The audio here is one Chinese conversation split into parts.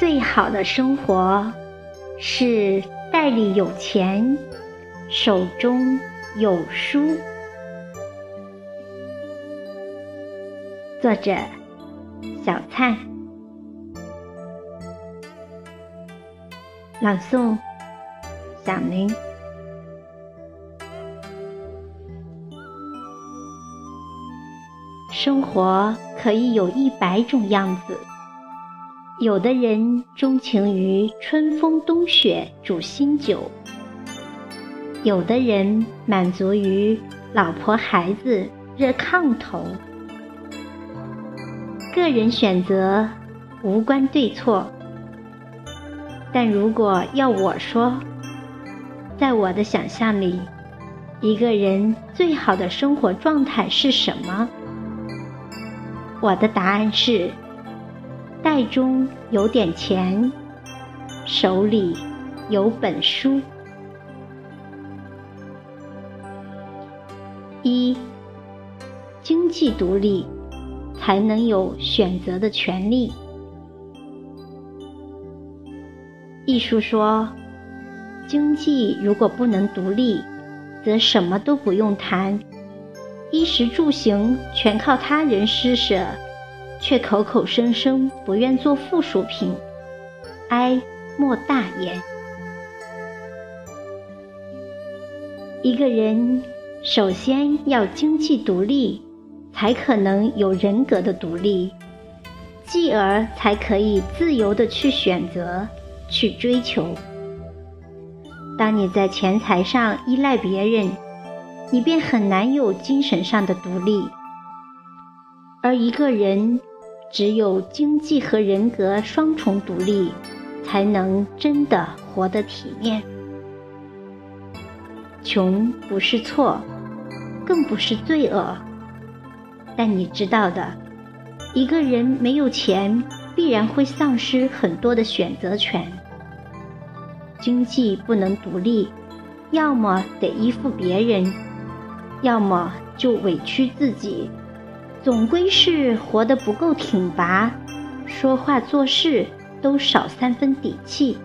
最好的生活是袋里有钱，手中有书。作者：小灿，朗诵：响铃。生活可以有一百种样子，有的人钟情于春风冬雪煮新酒，有的人满足于老婆孩子热炕头。个人选择无关对错，但如果要我说，在我的想象里，一个人最好的生活状态是什么？我的答案是：袋中有点钱，手里有本书。一，经济独立。才能有选择的权利。艺术说，经济如果不能独立，则什么都不用谈，衣食住行全靠他人施舍，却口口声声不愿做附属品，哀莫大焉。一个人首先要经济独立。才可能有人格的独立，继而才可以自由的去选择、去追求。当你在钱财上依赖别人，你便很难有精神上的独立。而一个人只有经济和人格双重独立，才能真的活得体面。穷不是错，更不是罪恶。但你知道的，一个人没有钱，必然会丧失很多的选择权。经济不能独立，要么得依附别人，要么就委屈自己，总归是活得不够挺拔，说话做事都少三分底气。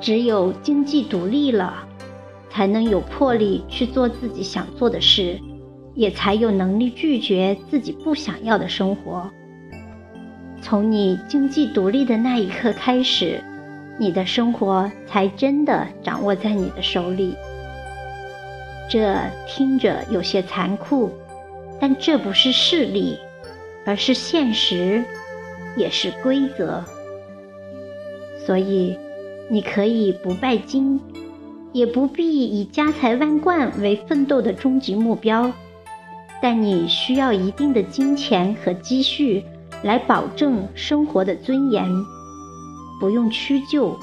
只有经济独立了，才能有魄力去做自己想做的事。也才有能力拒绝自己不想要的生活。从你经济独立的那一刻开始，你的生活才真的掌握在你的手里。这听着有些残酷，但这不是势力，而是现实，也是规则。所以，你可以不拜金，也不必以家财万贯为奋斗的终极目标。但你需要一定的金钱和积蓄来保证生活的尊严，不用屈就，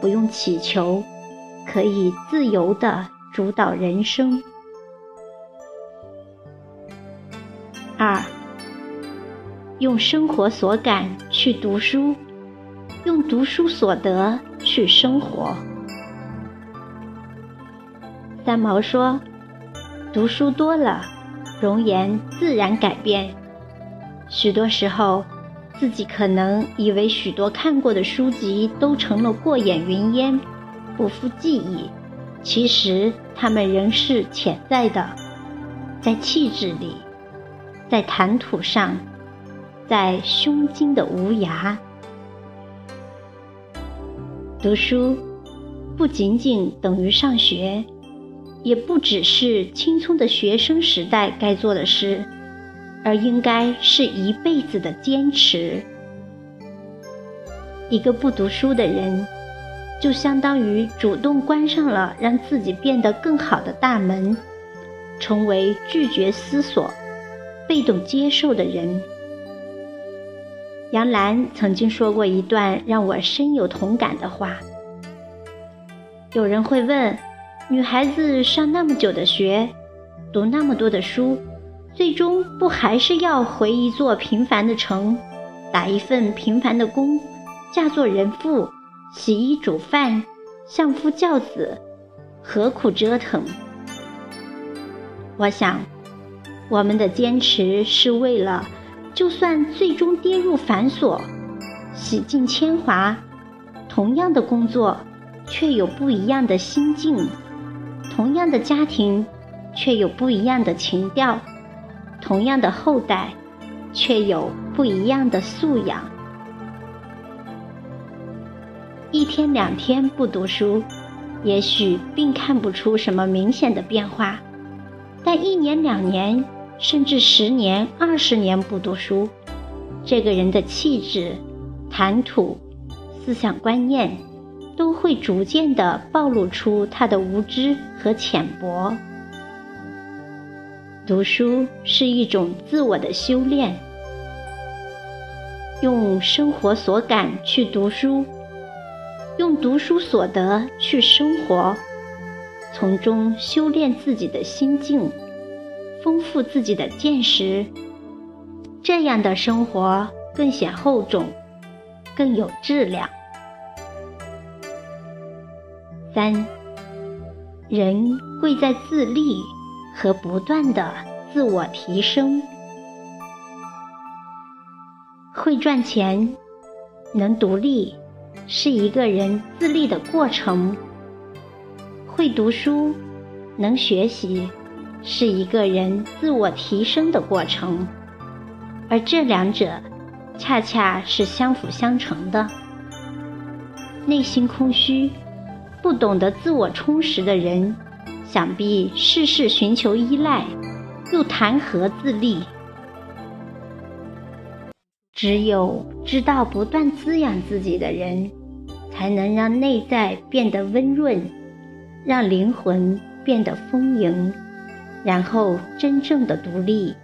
不用乞求，可以自由的主导人生。二，用生活所感去读书，用读书所得去生活。三毛说：“读书多了。”容颜自然改变。许多时候，自己可能以为许多看过的书籍都成了过眼云烟，不复记忆。其实，它们仍是潜在的，在气质里，在谈吐上，在胸襟的无涯。读书不仅仅等于上学。也不只是青葱的学生时代该做的事，而应该是一辈子的坚持。一个不读书的人，就相当于主动关上了让自己变得更好的大门，成为拒绝思索、被动接受的人。杨澜曾经说过一段让我深有同感的话。有人会问。女孩子上那么久的学，读那么多的书，最终不还是要回一座平凡的城，打一份平凡的工，嫁做人妇，洗衣煮饭，相夫教子，何苦折腾？我想，我们的坚持是为了，就算最终跌入繁琐，洗尽铅华，同样的工作，却有不一样的心境；同样的家庭，却有不一样的情调；同样的后代，却有不一样的素养。一天两天不读书，也许并看不出什么明显的变化；但一年两年，甚至十年、二十年不读书，这个人的气质。谈吐、思想观念，都会逐渐地暴露出他的无知和浅薄。读书是一种自我的修炼，用生活所感去读书，用读书所得去生活，从中修炼自己的心境，丰富自己的见识，这样的生活更显厚重。更有质量。三，人贵在自立和不断的自我提升。会赚钱，能独立，是一个人自立的过程；会读书，能学习，是一个人自我提升的过程。而这两者。恰恰是相辅相成的。内心空虚、不懂得自我充实的人，想必事事寻求依赖，又谈何自立？只有知道不断滋养自己的人，才能让内在变得温润，让灵魂变得丰盈，然后真正的独立。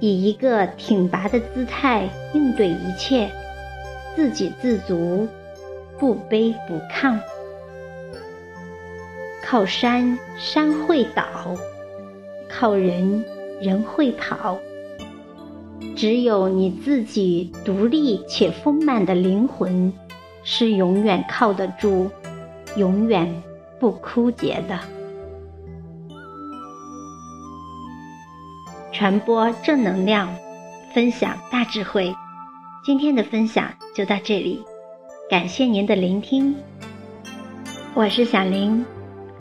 以一个挺拔的姿态应对一切，自给自足，不卑不亢。靠山山会倒，靠人人会跑。只有你自己独立且丰满的灵魂，是永远靠得住，永远不枯竭的。传播正能量，分享大智慧。今天的分享就到这里，感谢您的聆听。我是小林，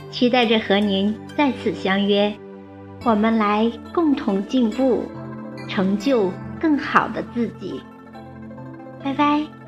期待着和您再次相约，我们来共同进步，成就更好的自己。拜拜。